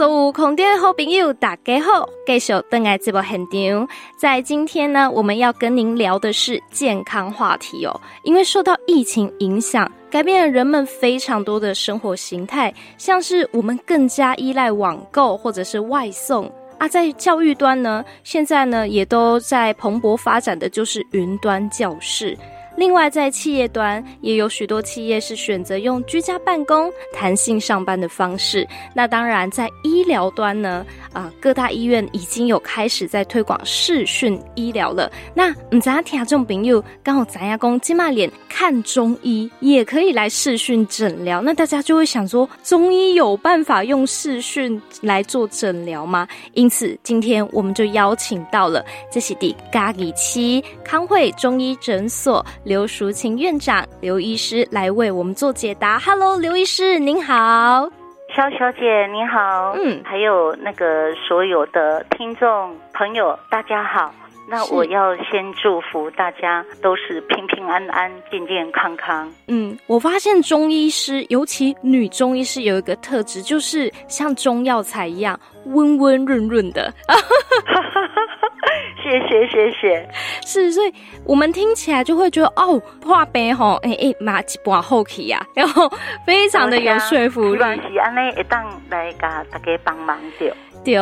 所有空中的好朋友，大家好，继续登来直播现场。在今天呢，我们要跟您聊的是健康话题哦。因为受到疫情影响，改变了人们非常多的生活形态，像是我们更加依赖网购或者是外送啊。在教育端呢，现在呢也都在蓬勃发展的就是云端教室。另外，在企业端也有许多企业是选择用居家办公、弹性上班的方式。那当然，在医疗端呢，啊、呃，各大医院已经有开始在推广视讯医疗了。那唔知阿听这种朋友刚好咱家公金马脸看中医，也可以来视讯诊疗。那大家就会想说，中医有办法用视讯来做诊疗吗？因此，今天我们就邀请到了这是第嘉义市康慧中医诊所。刘淑琴院长、刘医师来为我们做解答。Hello，刘医师您好，肖小姐您好，嗯，还有那个所有的听众朋友，大家好。那我要先祝福大家都是平平安安、健健康康。嗯，我发现中医师，尤其女中医师有一个特质，就是像中药材一样温温润润的。谢谢谢谢，是，所以我们听起来就会觉得哦，话白吼，哎哎，马吉波后期呀，然后非常的有说服力。是安尼一档来甲大家帮忙掉。对，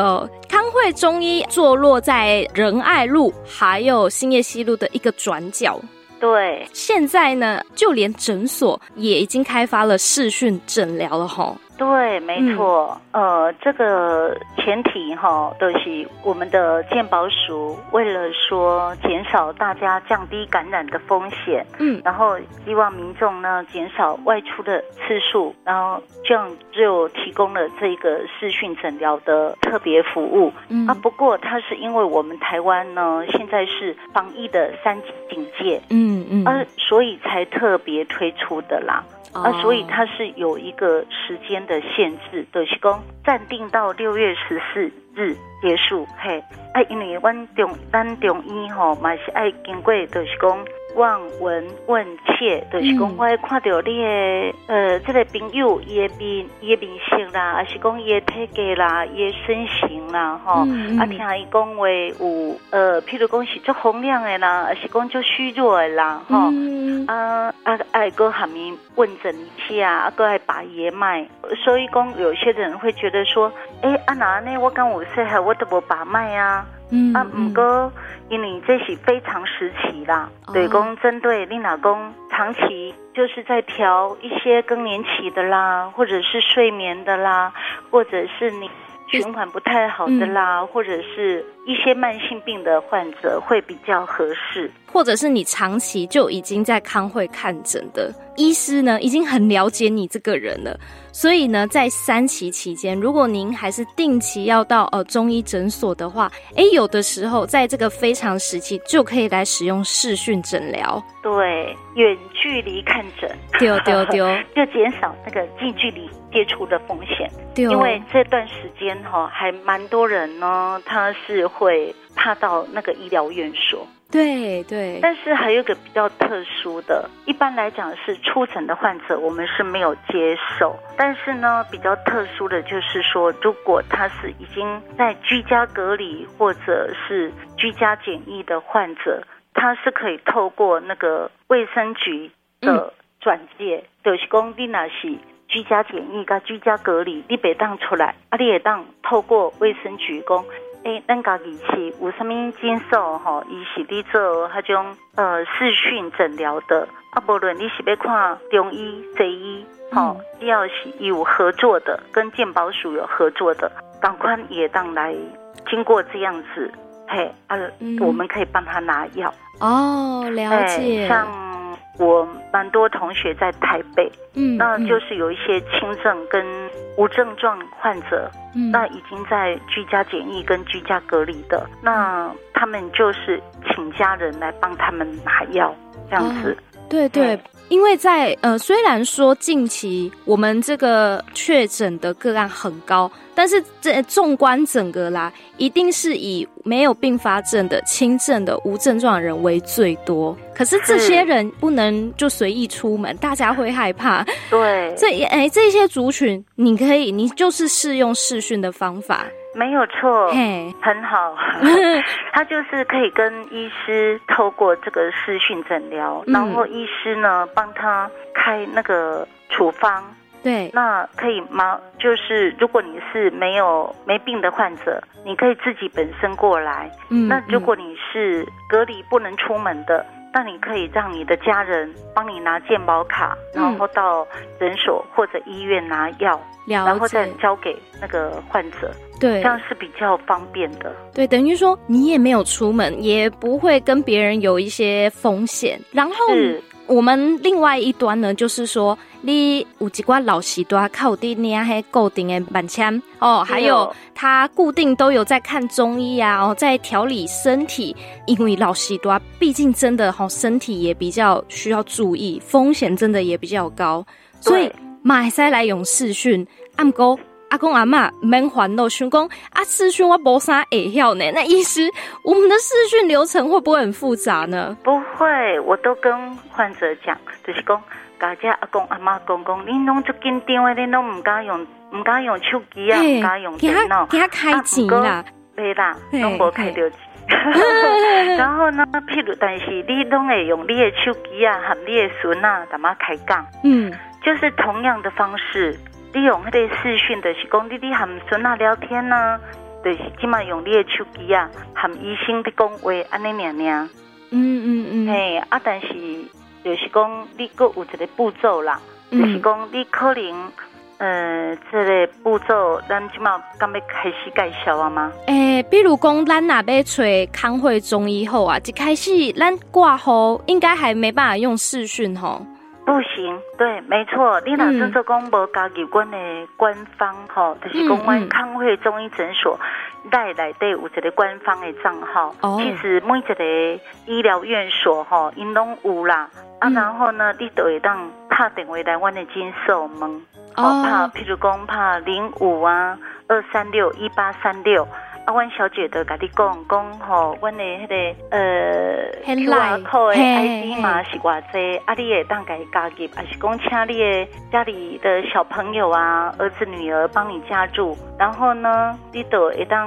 康惠中医坐落在仁爱路还有兴业西路的一个转角。对，现在呢，就连诊所也已经开发了视讯诊疗了吼。对，没错，嗯、呃，这个前提哈，都、就是我们的健保署为了说减少大家降低感染的风险，嗯，然后希望民众呢减少外出的次数，然后这样就提供了这个视讯诊疗的特别服务，嗯。啊，不过它是因为我们台湾呢现在是防疫的三级警戒，嗯嗯，而所以才特别推出的啦。啊，所以它是有一个时间的限制，就是讲暂定到六月十四日结束。嘿，啊，因为阮中咱中医吼嘛是爱经过，就是讲。望闻问切，就是讲我看到你的呃，这个朋友伊的面伊的面色啦，还是讲伊的体格啦，伊的身形啦，吼、嗯，啊，听伊讲话有呃，譬如讲是足洪亮的啦，还是讲足虚弱的啦，吼、嗯，啊啊，爱搁下面问诊一下，啊，搁爱把爷脉，所以讲有些人会觉得说，哎、欸，啊哪呢？我刚有说我都无把脉啊。嗯，啊，不过因为这是非常时期啦，对公针对你老公长期就是在调一些更年期的啦，或者是睡眠的啦，或者是你循环不太好的啦，或者是一些慢性病的患者会比较合适，或者是你长期就已经在康会看诊的医师呢，已经很了解你这个人了。所以呢，在三期期间，如果您还是定期要到呃中医诊所的话，诶，有的时候在这个非常时期就可以来使用视讯诊疗。对，远距离看诊，丢丢丢，就减少那个近距离接触的风险。对，因为这段时间哈，还蛮多人呢，他是会怕到那个医疗院所。对对，但是还有一个比较特殊的，一般来讲是初诊的患者，我们是没有接受。但是呢，比较特殊的就是说，如果他是已经在居家隔离或者是居家检疫的患者，他是可以透过那个卫生局的转介，嗯、就是讲你那是居家检疫跟居家隔离，你别当出来，啊，你也当透过卫生局讲。诶，咱家己是有什么诊所吼？伊是咧做迄种呃视讯诊疗的。啊，无论你是要看中医、西医，吼、嗯，只要是有合作的，跟健保署有合作的，赶快也当来经过这样子，嘿，啊，嗯、我们可以帮他拿药。哦，了解。像。我蛮多同学在台北，嗯，那就是有一些轻症跟无症状患者，嗯，那已经在居家检疫跟居家隔离的，那他们就是请家人来帮他们拿药，这样子。哦，对对，对，因为在呃，虽然说近期我们这个确诊的个案很高。但是这纵观整个啦，一定是以没有并发症的轻症的无症状的人为最多。可是这些人不能就随意出门，大家会害怕。对，这哎、欸、这些族群，你可以，你就是适用视讯的方法，没有错，嘿，很好。他就是可以跟医师透过这个视讯诊疗，然后医师呢帮他开那个处方。对，那可以吗？就是如果你是没有没病的患者，你可以自己本身过来。嗯，那如果你是隔离不能出门的。那你可以让你的家人帮你拿健保卡，嗯、然后到诊所或者医院拿药，然后再交给那个患者。对，这样是比较方便的。对，等于说你也没有出门，也不会跟别人有一些风险。然后我们另外一端呢，就是说。你有一挂老习多靠地捏还固定的板签哦，还有他固定都有在看中医啊，哦，在调理身体，因为老习多毕竟真的哈身体也比较需要注意，风险真的也比较高，所以马赛来用视讯按勾阿公阿妈免烦恼，想讲啊视讯我无啥会晓呢？那意思我们的视讯流程会不会很复杂呢？不会，我都跟患者讲，就是讲。家家阿公阿妈讲讲，你拢足紧张的，你拢唔敢用，唔敢用手机啊，唔敢用电脑，给他开钱啦，对啦，拢无开到钱。然后呢，譬如，但是你拢会用你的手机啊，和你的孙啊，怎么开讲？嗯，就是同样的方式，你用迄个视讯的是讲，你你和孙仔聊天呢，就是起码用你的手机啊，和医生的讲话安尼念念。嗯嗯嗯，嘿啊，但是。就是讲，你阁有一个步骤啦。嗯、就是讲，你可能，呃，这个步骤，咱即马刚要开始介绍啊吗？诶、欸，比如讲，咱若要找康惠中医后啊，一开始咱挂号应该还没办法用视讯吼。不行，对，没错。你若是做讲无加入阮的官方吼，嗯、就是讲阮康慧中医诊所。内内底有一个官方的账号，oh. 其实每一个医疗院所吼，因拢有啦。嗯、啊，然后呢，你都会当拍电话来阮的诊所门，哦、oh.，拍，譬如讲拍零五啊，二三六一八三六。啊，阮小姐都甲你讲讲吼，阮的迄个呃 QR code 的 ID 嘛是偌济，啊，你会当家加入，还是讲请你的家里的小朋友啊，儿子女儿帮你加入，然后呢，你都会当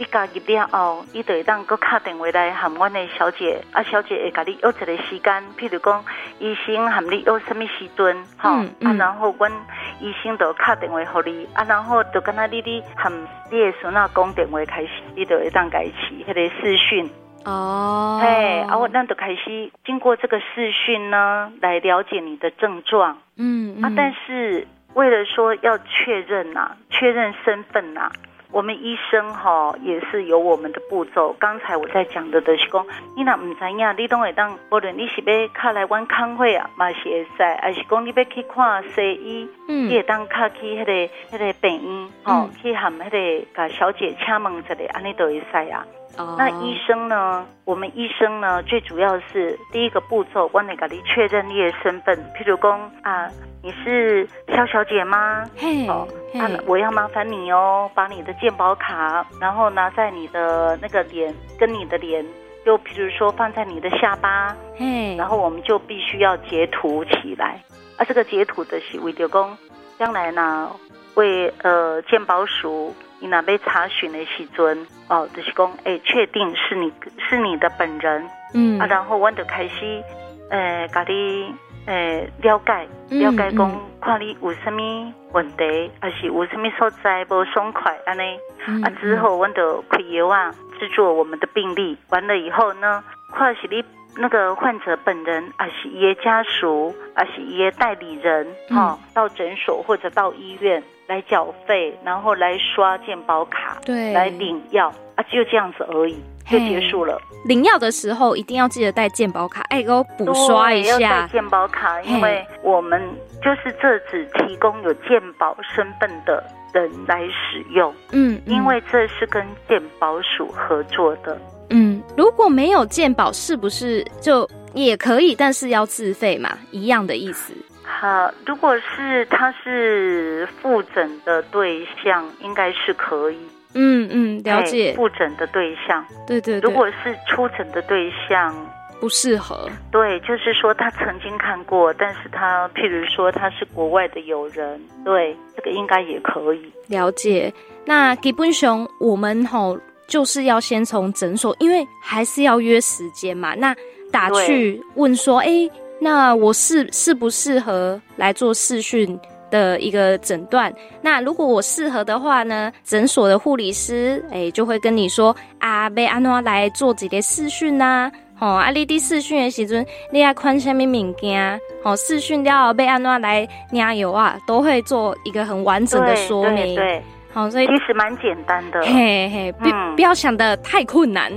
你加入了后，你就会当搁敲电话来喊阮的小姐，啊，小姐会甲你约一个时间，譬如讲医生喊你约什么时阵，吼、嗯嗯，啊，然后阮。医生就敲电话给你，啊，然后就跟他你你和你的孙啊讲电话开始，你就会当开始迄个视讯哦，嘿，啊，我那就开始经过这个视讯呢，来了解你的症状，嗯，嗯啊，但是为了说要确认呐、啊，确认身份呐、啊。我们医生哈也是有我们的步骤。刚才我在讲的都是讲，你那唔知呀，你都会当，无论你是要卡来阮康会啊，嘛是会使，还是讲你要去看西医，嗯，你会当卡去迄个迄个病院，吼，去含迄个甲小姐请问一下，安尼都会使啊。哦，那医生呢？我们医生呢，最主要是第一个步骤，我来给你确认你的身份，譬如讲啊。你是肖小姐吗？嘿，哦，那我要麻烦你哦，把你的健保卡，然后拿在你的那个脸，跟你的脸，就比如说放在你的下巴，嗯，然后我们就必须要截图起来，啊，这个截图的是为了讲，将来呢，为呃鉴宝署你那被查询的时阵，哦，就是讲，哎，确定是你是你的本人，嗯，啊，然后我就开始，呃，咖喱。诶，了解了解，讲看你有什么问题，还是有什么所在不爽快安尼，啊之后我们就开药啊，制作我们的病历，完了以后呢，看是你那个患者本人，还是伊的家属，还是伊的代理人，哈、嗯，到诊所或者到医院来缴费，然后来刷健保卡，对，来领药，啊，就这样子而已。就结束了。领药的时候一定要记得带健保卡，哎，给我补刷一下。要带健保卡，因为我们就是这只提供有健保身份的人来使用。嗯，因为这是跟健保署合作的。嗯，如果没有健保，是不是就也可以？但是要自费嘛，一样的意思。他如果是他是复诊的对象，应该是可以。嗯嗯，了解。复诊的对象，对，对对。如果是出诊的对象，不适合。对，就是说他曾经看过，但是他譬如说他是国外的友人，对，这个应该也可以。了解。那基本上我们吼就是要先从诊所，因为还是要约时间嘛。那打去问说，哎对。那我适适不适合来做视讯的一个诊断？那如果我适合的话呢，诊所的护理师诶、欸、就会跟你说啊，被安诺来做几个视讯呐？吼，啊，你伫试训的时阵，你要看什么物件？吼，视讯了后要安怎来领药啊？都会做一个很完整的说明。对，对好，所以其实蛮简单的。嘿嘿，不、嗯、不要想的太困难。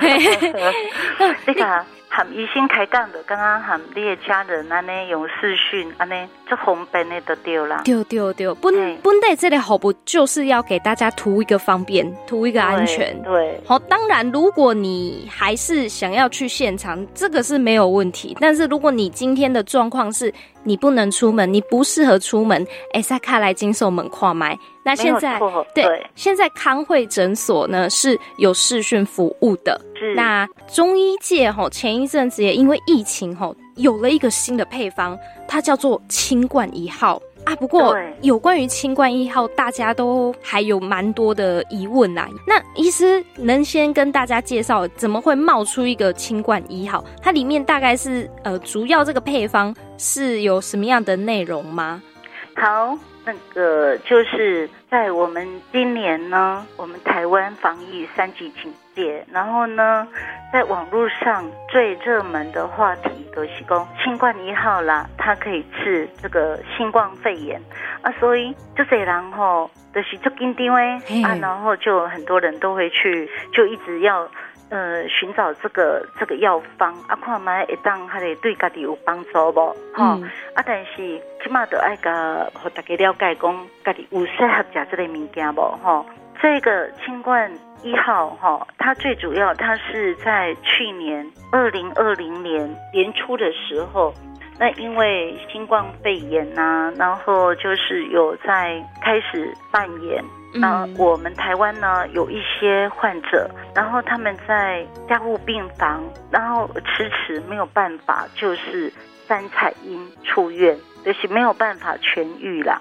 这个。喊医生开讲的，刚刚喊你的家人安尼用视讯安尼，这方便的都对啦。对对对，本本来这里好不就是要给大家图一个方便，图一个安全。对，对好，当然如果你还是想要去现场，这个是没有问题。但是如果你今天的状况是，你不能出门，你不适合出门，哎，萨卡来经受门跨买。那现在对，对现在康惠诊所呢是有视讯服务的。是。那中医界吼，前一阵子也因为疫情吼，有了一个新的配方，它叫做清冠一号啊。不过有关于清冠一号，大家都还有蛮多的疑问呐。那医师能先跟大家介绍，怎么会冒出一个清冠一号？它里面大概是呃，主要这个配方。是有什么样的内容吗？好，那个就是在我们今年呢，我们台湾防疫三级警戒，然后呢，在网络上最热门的话题都是讲新冠一号啦，它可以治这个新冠肺炎啊，所以就这人吼，就是就紧张诶啊，然后就很多人都会去，就一直要。呃，寻找这个这个药方，啊，看买会当还得对家己有帮助不？哈、嗯，啊，但是起码都爱个和大家了解讲，家己有适合食这个物件不？哈，这个清冠一号哈，它最主要，它是在去年二零二零年年初的时候，那因为新冠肺炎呐、啊，然后就是有在开始蔓延。那我们台湾呢，有一些患者，然后他们在加护病房，然后迟迟没有办法，就是三彩阴出院，就是没有办法痊愈了。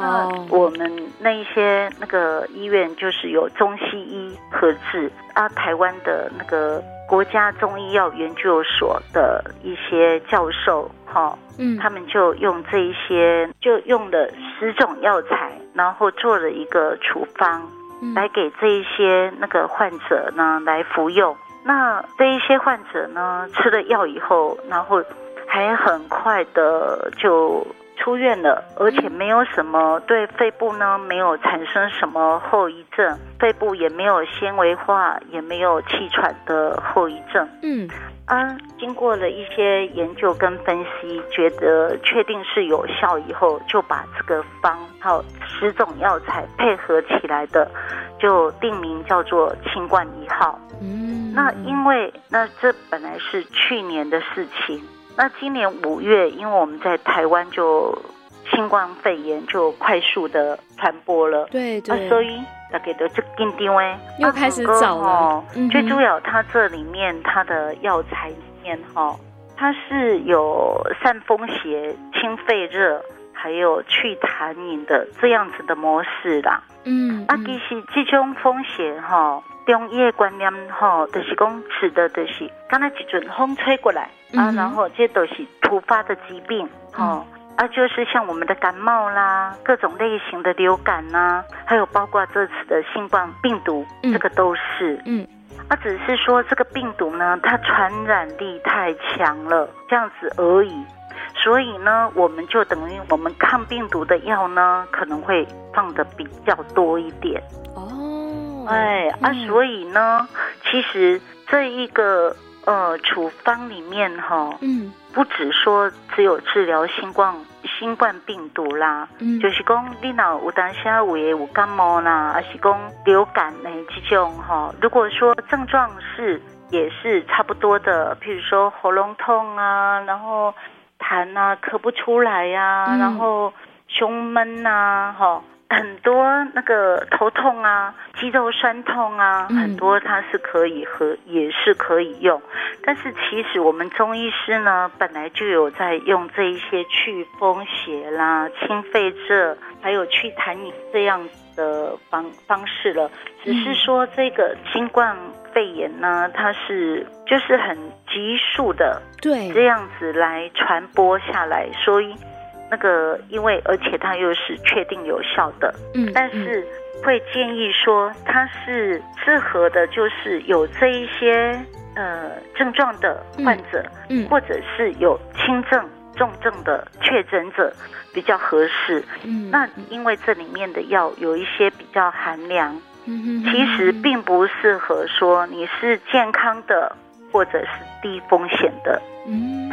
哦，我们那一些那个医院就是有中西医合治啊，台湾的那个。国家中医药研究所的一些教授，哈，嗯，他们就用这一些，就用了十种药材，然后做了一个处方，来给这一些那个患者呢来服用。那这一些患者呢吃了药以后，然后还很快的就。出院了，而且没有什么对肺部呢，没有产生什么后遗症，肺部也没有纤维化，也没有气喘的后遗症。嗯，啊，经过了一些研究跟分析，觉得确定是有效以后，就把这个方号十种药材配合起来的，就定名叫做清冠一号。嗯，那因为那这本来是去年的事情。那今年五月，因为我们在台湾就新冠肺炎就快速的传播了，对对，啊、所以大家都就紧张哎，又开始找了。嗯、最主要，它这里面它的药材里面哈，它是有散风邪、清肺热，还有去痰饮的这样子的模式啦。嗯，嗯啊，其实这种风邪哈。中医的观念哈，就是讲吃的，就是刚才一阵风吹过来、啊，然后这都是突发的疾病，吼、嗯、啊，就是像我们的感冒啦，各种类型的流感呐、啊，还有包括这次的新冠病毒，嗯、这个都是，嗯，啊，只是说这个病毒呢，它传染力太强了，这样子而已，所以呢，我们就等于我们抗病毒的药呢，可能会放的比较多一点。哦。哎啊，所以呢，其实这一个呃处方里面哈，嗯，不只说只有治疗新冠新冠病毒啦，嗯，就是讲你脑有当下有有感冒啦，还是讲流感呢这种哈，如果说症状是也是差不多的，譬如说喉咙痛啊，然后痰啊咳不出来呀、啊，嗯、然后胸闷呐、啊，哈。很多那个头痛啊、肌肉酸痛啊，嗯、很多它是可以和，也是可以用。但是其实我们中医师呢，本来就有在用这一些祛风邪啦、清肺热，还有祛痰饮这样的方方式了。只是说这个新冠肺炎呢，它是就是很急速的，对，这样子来传播下来，所以。那个，因为而且它又是确定有效的，嗯，但是会建议说它是适合的，就是有这一些呃症状的患者，嗯，嗯或者是有轻症、重症的确诊者比较合适。嗯，那因为这里面的药有一些比较寒凉，嗯，其实并不适合说你是健康的或者是低风险的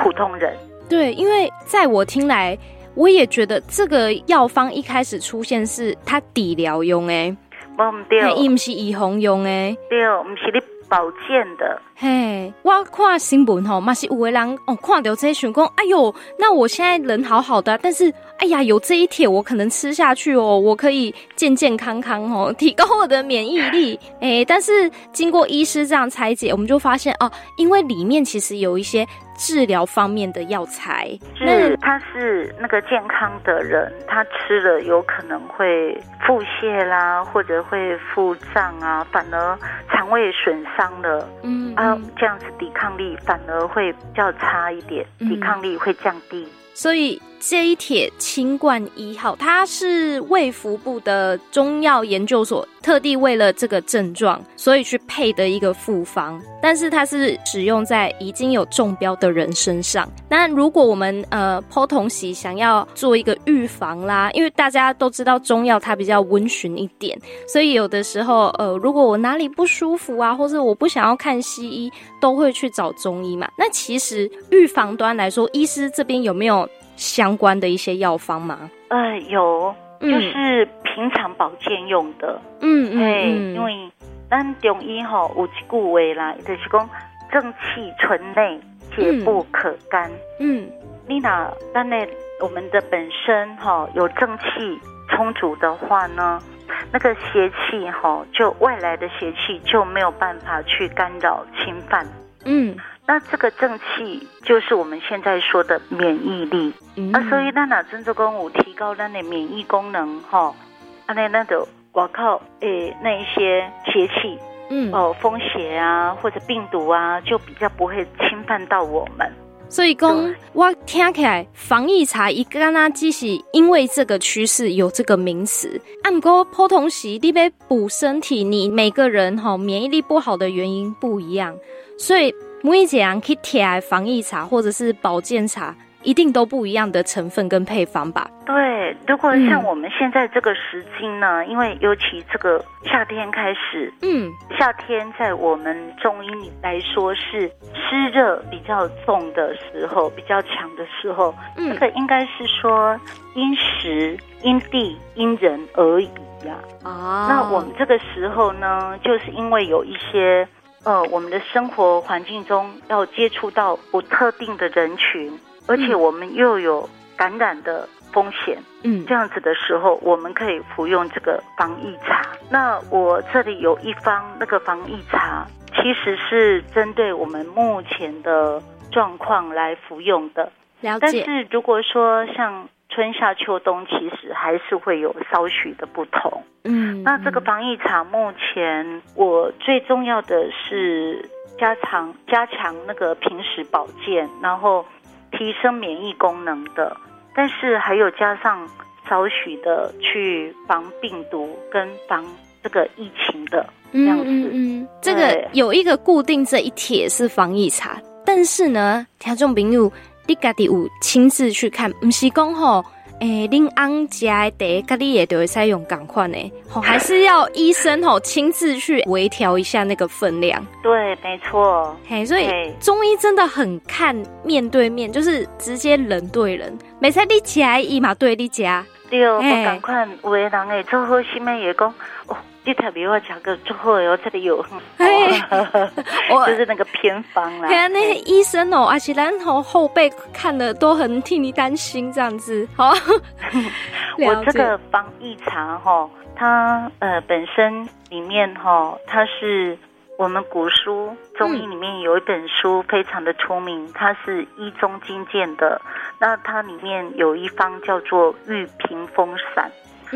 普通人。对，因为在我听来。我也觉得这个药方一开始出现是它底疗用诶，不对，它不是医红用诶，对，唔是你保健的。嘿，我看新闻吼，嘛是有的人哦，看到这些想说，哎呦，那我现在人好好的，但是哎呀，有这一帖我可能吃下去哦，我可以健健康康哦，提高我的免疫力。哎，但是经过医师这样拆解，我们就发现哦，因为里面其实有一些。治疗方面的药材，是他是那个健康的人，他吃了有可能会腹泻啦，或者会腹胀啊，反而肠胃损伤了，嗯，嗯啊，这样子抵抗力反而会比较差一点，抵抗力会降低。所以这一帖清冠一号，它是卫福部的中药研究所特地为了这个症状，所以去配的一个复方。但是它是使用在已经有中标的人身上。那如果我们呃剖童喜想要做一个预防啦，因为大家都知道中药它比较温驯一点，所以有的时候呃如果我哪里不舒服啊，或是我不想要看西医，都会去找中医嘛。那其实预防端来说，医师这边有没有？相关的一些药方吗？呃，有，就是平常保健用的。嗯嗯，哎，因为咱中医吼有一句话啦，就是讲正气存内，解不可干。嗯，你那咱那我们的本身哈有正气充足的话呢，那个邪气哈就外来的邪气就没有办法去干扰侵犯。嗯。那这个正气就是我们现在说的免疫力，嗯、啊，所以咱哪真做公务提高咱的免疫功能哈，啊那那的我靠，诶那一些邪气，嗯。哦风邪啊或者病毒啊就比较不会侵犯到我们。所以讲我听起来防疫茶一个那只是因为这个趋势有这个名词，按过普通时你被补身体，你每个人哈免疫力不好的原因不一样，所以。每一样可以贴防疫茶或者是保健茶，一定都不一样的成分跟配方吧？对，如果像我们现在这个时期呢，嗯、因为尤其这个夏天开始，嗯，夏天在我们中医来说是湿热比较重的时候，比较强的时候，嗯，这个应该是说因时、因地、因人而异呀。哦，那我们这个时候呢，就是因为有一些。呃，我们的生活环境中要接触到不特定的人群，而且我们又有感染的风险，嗯，这样子的时候，我们可以服用这个防疫茶。那我这里有一方那个防疫茶，其实是针对我们目前的状况来服用的。了解。但是如果说像。春夏秋冬其实还是会有稍许的不同。嗯，那这个防疫茶目前我最重要的是加强加强那个平时保健，然后提升免疫功能的，但是还有加上少许的去防病毒跟防这个疫情的这样子。嗯，嗯，嗯，这个有一个固定这一帖是防疫茶，但是呢，听众朋友。你家己有亲自去看，不是讲吼，诶、欸，恁翁家的茶，家你也都会使用同款的，吼，还是要医生吼 亲自去微调一下那个分量。对，没错。嘿，所以中医真的很看面对面，就是直接人对人，没在你家，伊嘛对你家。对哦，我赶快有的人诶，做好心的也讲哦，你特别我讲个做好哦，这里有，哦、就是那个偏方啦。对啊，那些医生哦，而且然后后辈看了都很替你担心，这样子。好，我这个防疫茶哈，它呃本身里面哈，它是。我们古书中医里面有一本书非常的出名，它是医中经鉴的。那它里面有一方叫做玉屏风散，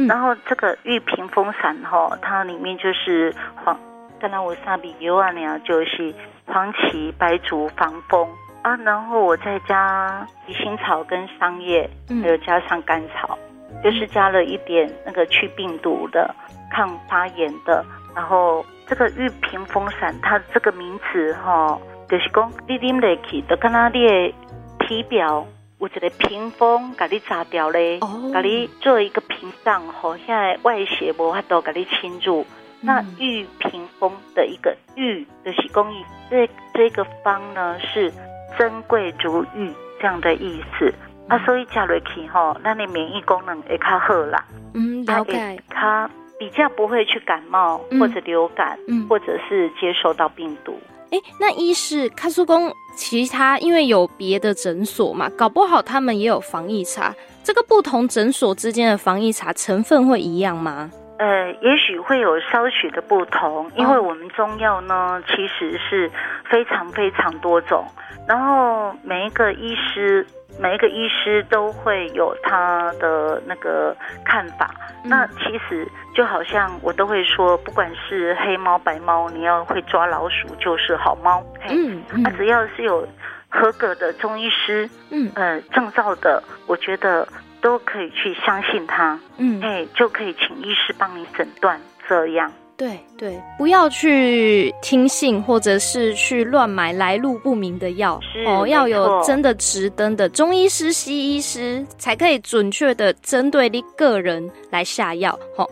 然后这个玉屏风散哈，它里面就是黄，刚才我沙比油啊，那样就是黄芪、白术防风。啊，然后我再加鱼腥草跟桑叶，还有加上甘草，就是加了一点那个去病毒的、抗发炎的。然后这个玉屏风散，它这个名词哈、哦，就是讲你啉下去，就跟那你的体表有一个屏风，给你炸掉嘞，给、oh. 你做一个屏障，好，现在外邪无法度给你侵入。那玉屏风的一个玉，就是工艺，这这个方呢是珍贵如玉这样的意思。啊，所以加落去吼，那你免疫功能会较好啦。嗯，了解。它比较不会去感冒或者流感，嗯，或者是接受到病毒。哎、嗯，那一是卡苏公，其他因为有别的诊所嘛，搞不好他们也有防疫茶。这个不同诊所之间的防疫茶成分会一样吗？呃，也许会有稍许的不同，因为我们中药呢，其实是非常非常多种，然后每一个医师。每一个医师都会有他的那个看法。嗯、那其实就好像我都会说，不管是黑猫白猫，你要会抓老鼠就是好猫。嗯，那、嗯啊、只要是有合格的中医师，嗯呃证照的，我觉得都可以去相信他。嗯，哎，就可以请医师帮你诊断这样。对对，不要去听信或者是去乱买来路不明的药哦，要有真的值登的中医师、西医师才可以准确的针对你个人来下药。哦，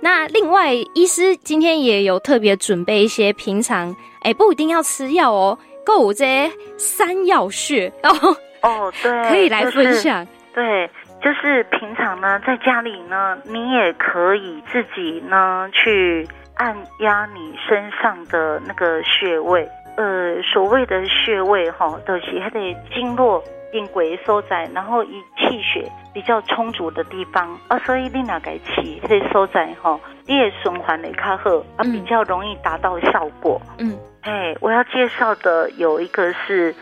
那另外医师今天也有特别准备一些平常哎不一定要吃药哦，够这三要穴哦哦对，可以来分享。就是、对，就是平常呢在家里呢，你也可以自己呢去。按压你身上的那个穴位，呃，所谓的穴位哈，都、就是它的经络定轨所在，然后以气血比较充足的地方啊，所以你那个气它的所在哈，你也循环的较好啊，比较容易达到效果。嗯，哎，我要介绍的有一个是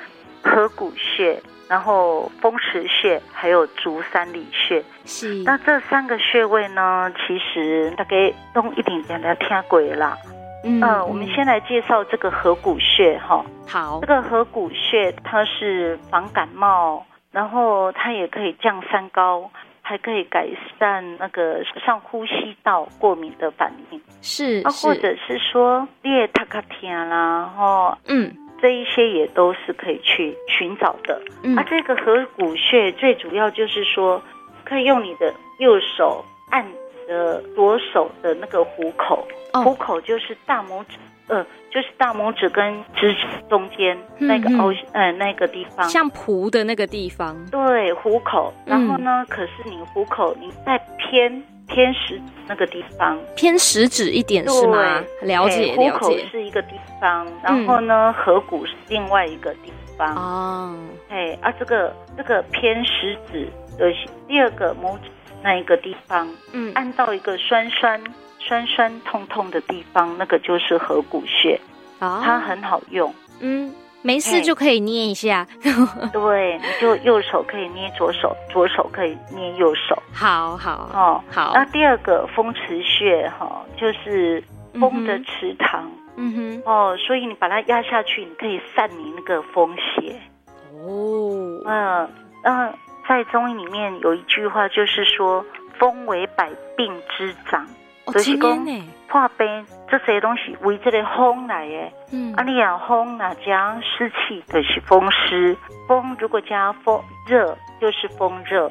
合谷穴。然后风池穴还有足三里穴，是那这三个穴位呢，其实大概都一点点的听鬼啦。嗯，我们先来介绍这个合谷穴哈。好，这个合谷穴它是防感冒，然后它也可以降三高，还可以改善那个上呼吸道过敏的反应。是，啊，或者是说列塔卡天啦，哈，嗯。这一些也都是可以去寻找的。嗯，啊，这个合谷穴最主要就是说，可以用你的右手按的左手的那个虎口，哦，虎口就是大拇指，呃，就是大拇指跟食指中间那个凹，嗯，呃，那个地方，像蒲的那个地方。对，虎口。然后呢，嗯，可是你虎口你再偏。偏食指那个地方，偏食指一点是吗？了解。虎口是一个地方，然后呢，合谷是另外一个地方。哦，哎，啊，这个这个偏食指的第二个拇指那一个地方，嗯，按到一个酸酸酸酸痛痛的地方，那个就是合谷穴，哦，它很好用，嗯。没事就可以捏一下，对，你就右手可以捏左手，左手可以捏右手，好好。哦，好。那第二个风池穴哈，就是风的池塘，嗯哼，哦，所以你把它压下去，你可以散你那个风邪。哦，嗯，那在中医里面有一句话，就是说风为百病之长。就是讲破病这些东西为这个风来的，嗯，啊，你讲风哪加湿气就是风湿，风如果加风热就是风热，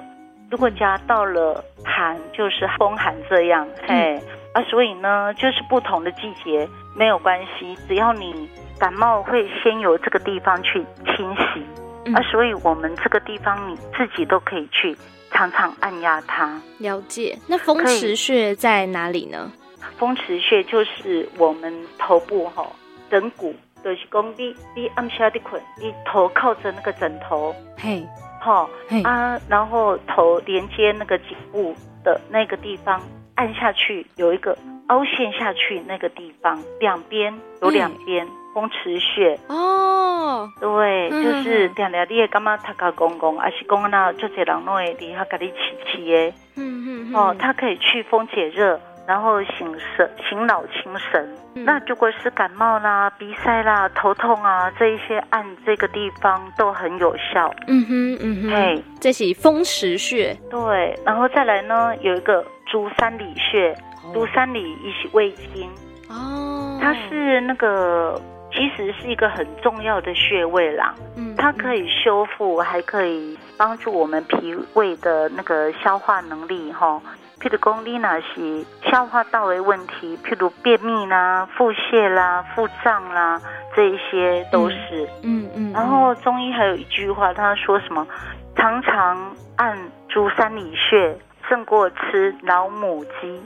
如果加到了寒就是风寒这样，嗯、嘿，啊，所以呢，就是不同的季节没有关系，只要你感冒会先由这个地方去清洗，嗯、啊，所以我们这个地方你自己都可以去常常按压它。了解。那风池穴在哪里呢？风池穴就是我们头部哈枕骨，就是讲你你按下的困，你头靠着那个枕头，嘿，好，啊，然后头连接那个颈部的那个地方。按下去有一个凹陷下去那个地方，两边有两边风池穴哦，对，嗯、就是两条你也干嘛？他搞公公，还是公那就这人弄的，你他给你起起耶，嗯嗯哦，它可以祛风解热。然后醒神、醒脑、清神。嗯、那如果是感冒啦、鼻塞啦、头痛啊，这一些按这个地方都很有效。嗯哼，嗯哼，嘿，这是风池穴。对，然后再来呢，有一个足三里穴，足三里一是胃经。哦，它是那个其实是一个很重要的穴位啦。嗯，它可以修复，还可以帮助我们脾胃的那个消化能力，哈。譬如讲，你那是消化道的问题，譬如便秘啦、腹泻啦、腹胀啦，这一些都是。嗯嗯。嗯嗯，然后中医还有一句话，他说什么？常常按足三里穴，胜过吃老母鸡。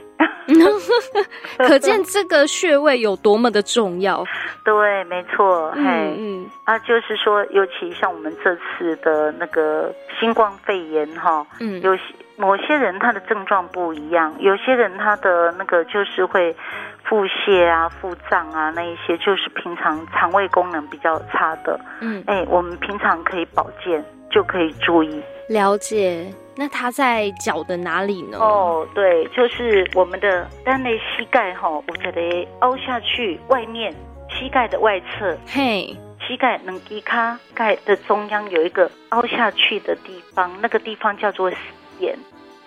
可见这个穴位有多么的重要。对，没错。嗯嘿嗯。啊，就是说，尤其像我们这次的那个新冠肺炎，哈，嗯，有些。某些人他的症状不一样，有些人他的那个就是会腹泻啊、腹胀啊，那一些就是平常肠胃功能比较差的。嗯，哎，我们平常可以保健，就可以注意。了解。那它在脚的哪里呢？哦，对，就是我们的单内膝盖哈，我觉得凹下去，外面膝盖的外侧，嘿，膝盖能低卡盖的中央有一个凹下去的地方，那个地方叫做。眼，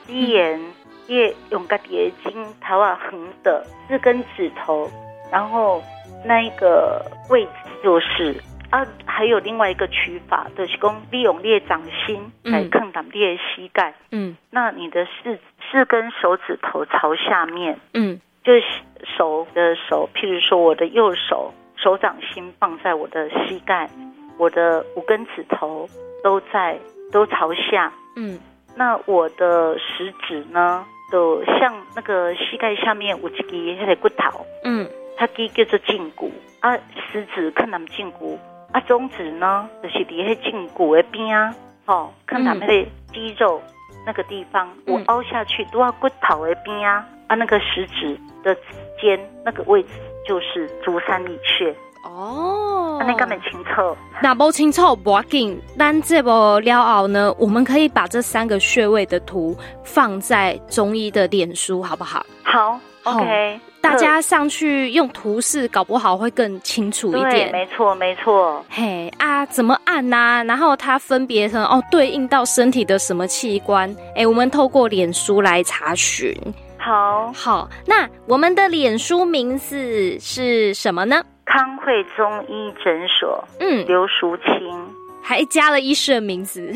鸡眼，叶用个叠筋，头啊横的四根指头，然后那一个位置就是啊，还有另外一个取法，就是讲利用列掌心来抗挡列膝盖，嗯，那你的四四根手指头朝下面，嗯，就是手的手，譬如说我的右手手掌心放在我的膝盖，我的五根指头都在都朝下，嗯。那我的食指呢，都像那个膝盖下面有一支那个骨头，嗯，它叫叫做胫骨。啊，食指看咱们胫骨啊，中指呢就是在迄胫骨的边啊，哦，看咱们的肌肉那个地方，嗯、我凹下去都要骨头的边啊，啊，那个食指的指尖那个位置就是足三里穴。哦，那根本清楚，那不清楚不要紧。但这不了后呢，我们可以把这三个穴位的图放在中医的脸书，好不好？好，OK。大家上去用图示，搞不好会更清楚一点。对，没错，没错。嘿啊，怎么按呐、啊？然后它分别成哦，对应到身体的什么器官？哎、欸，我们透过脸书来查询。好，好，那我们的脸书名字是什么呢？康惠中医诊所，嗯，刘淑清，还加了医师的名字，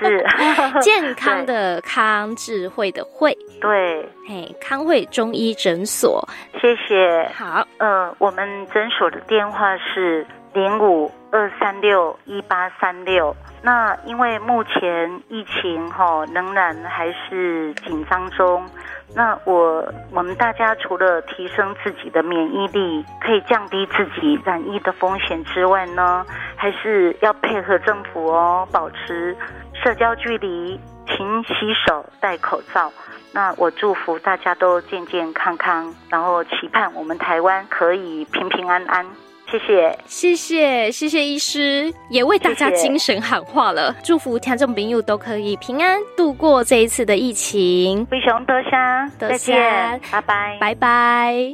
是。健康的康，智慧的慧，对，嘿，康慧中医诊所，谢谢。好，呃，我们诊所的电话是零五二三六一八三六。那因为目前疫情哈仍然还是紧张中。那我我们大家除了提升自己的免疫力，可以降低自己染疫的风险之外呢，还是要配合政府哦，保持社交距离，勤洗手，戴口罩。那我祝福大家都健健康康，然后期盼我们台湾可以平平安安。谢谢，谢谢，谢谢医师，也为大家精神喊话了。谢谢祝福听众朋友都可以平安度过这一次的疫情。飞熊多谢，再见，拜拜，拜拜。